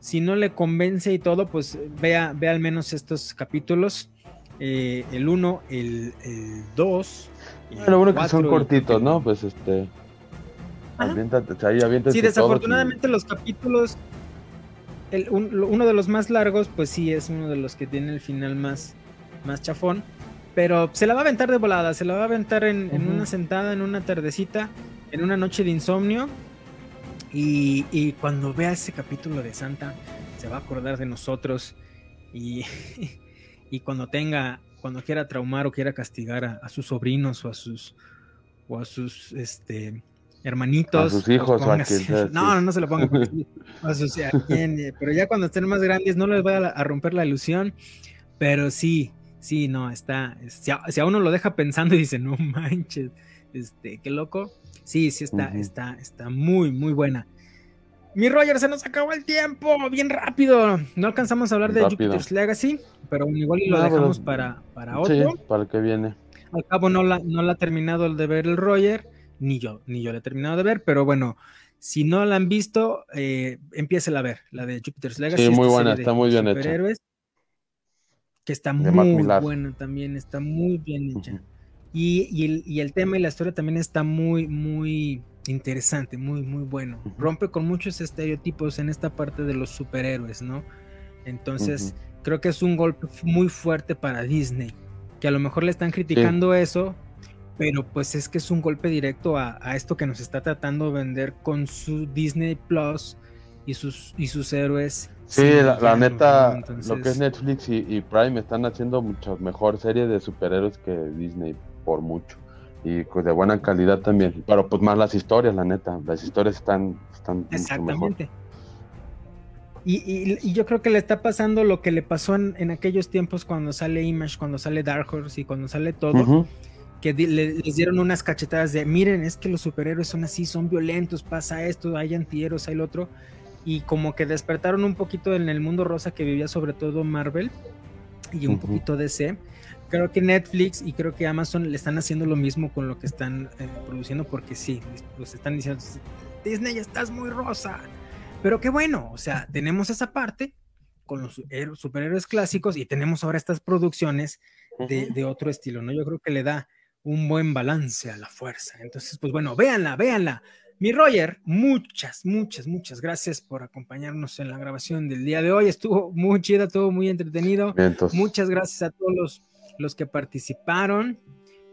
si no le convence y todo, pues vea, vea al menos estos capítulos. eh, el 1, el 2. Lo bueno que son cortitos, ¿no? Pues este. Aviéntate, ahí aviéntate Sí, desafortunadamente los capítulos, el, un- uno de los más largos, pues sí, es uno de los que tiene el final más, más chafón, pero se la va a aventar de volada, se la va a aventar en, una sentada, en una tardecita, en una noche de insomnio, y, y cuando vea ese capítulo de Santa, se va a acordar de nosotros, y, y cuando tenga, cuando quiera traumar o quiera castigar a, a sus sobrinos o a sus, o a sus, este hermanitos. A sus hijos los o a ponga quien así. sea, sí. No, no, no se lo pongan. así, a sus- a quien, pero ya cuando estén más grandes no les vaya a, a romper la ilusión. Pero sí, sí, no, está. es- Si a, si a uno lo deja pensando y dice, no manches, este, qué loco. Sí, sí, está, está, está muy, muy buena. Mi Roger, se nos acabó el tiempo, bien rápido. No alcanzamos a hablar de Rápido. Jupiter's Legacy, pero igual y lo No, pero- dejamos para, para Sí, otro. para el que viene. Al cabo no la, no la ha terminado de ver el Roger, ni yo, ni yo la he terminado de ver, pero bueno, si no la han visto, eh, empiécela a ver, la de Jupiter's Legacy. Sí, muy buena, está muy bien hecha. Que está De muy buena también, está muy bien hecha. Y, y el, y el tema y la historia también está muy, muy interesante, muy, muy bueno. Rompe con muchos estereotipos en esta parte de los superhéroes, ¿no? Entonces, creo que es un golpe muy fuerte para Disney, que a lo mejor le están criticando eso, pero pues es que es un golpe directo a, a esto que nos está tratando de vender con su Disney Plus y sus, y sus héroes. Sí, la, neta, lo que es Netflix y, y Prime están haciendo mucho mejor serie de superhéroes que Disney, por mucho. Y pues de buena calidad también. Pero pues más las historias, la neta. Las historias están, están mucho mejor. Exactamente. Y, y- y yo creo que le está pasando lo que le pasó en, en aquellos tiempos cuando sale Image, cuando sale Dark Horse y cuando sale todo, que di- le- les dieron unas cachetadas de, miren, es que los superhéroes son así, son violentos, pasa esto, hay antihéroes, hay lo otro, y como que despertaron un poquito en el mundo rosa que vivía sobre todo Marvel y un Ujú. poquito DC. Creo que Netflix y creo que Amazon le están haciendo lo mismo con lo que están eh, produciendo porque sí, los están diciendo, Disney estás muy rosa, pero qué bueno, o sea, tenemos esa parte con los super- superhéroes clásicos y tenemos ahora estas producciones de, de otro estilo, ¿no? Yo creo que le da un buen balance a la fuerza. Entonces, pues bueno, véanla, véanla. Mi Roger, muchas, muchas, muchas gracias por acompañarnos en la grabación del día de hoy. Estuvo muy chida, estuvo muy entretenido. Vientos. Muchas gracias a todos los, los que participaron.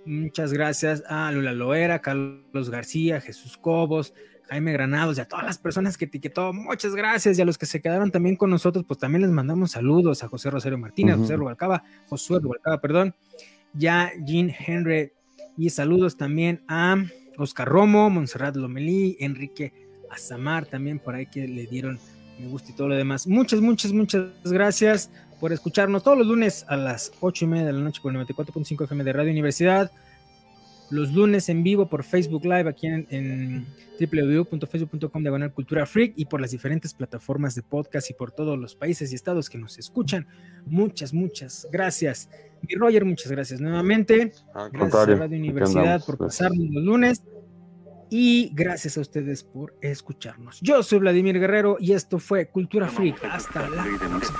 Muchas gracias a Lula Loera, Carlos García, Jesús Cobos, Jaime Granados y a todas las personas que etiquetó. Muchas gracias. Y a los que se quedaron también con nosotros, pues también les mandamos saludos a José Rosario Martínez, Ujú. José Rubalcaba, Josué Rubalcaba, perdón, ya Jean Henry. Y saludos también a Oscar Romo, Montserrat Lomelí, Enrique Azamar también por ahí que le dieron me gusta y todo lo demás. Muchas, muchas, muchas gracias por escucharnos todos los lunes a las 8 y media de la noche por el 94.5 FM de Radio Universidad. Los lunes en vivo por Facebook Live aquí en, en www.facebook.com diagonal cultura freak y por las diferentes plataformas de podcast y por todos los países y estados que nos escuchan. Muchas, muchas gracias. Y Roger, muchas gracias nuevamente. Al Gracias a Radio Universidad por pasarnos los lunes. Y gracias a ustedes por escucharnos. Yo soy Vladimir Guerrero y esto fue Cultura Freak. Hasta la próxima.